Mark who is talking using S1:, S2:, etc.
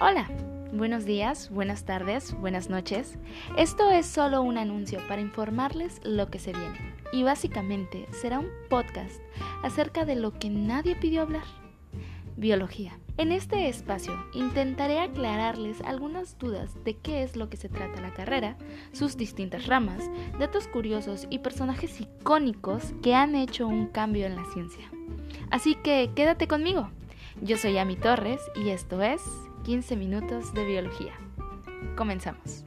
S1: Hola, buenos días, buenas tardes, buenas noches. Esto es solo un anuncio para informarles lo que se viene. Y básicamente será un podcast acerca de lo que nadie pidió hablar. Biología. En este espacio intentaré aclararles algunas dudas de qué es lo que se trata la carrera, sus distintas ramas, datos curiosos y personajes icónicos que han hecho un cambio en la ciencia. Así que quédate conmigo. Yo soy Ami Torres y esto es 15 minutos de biología. Comenzamos.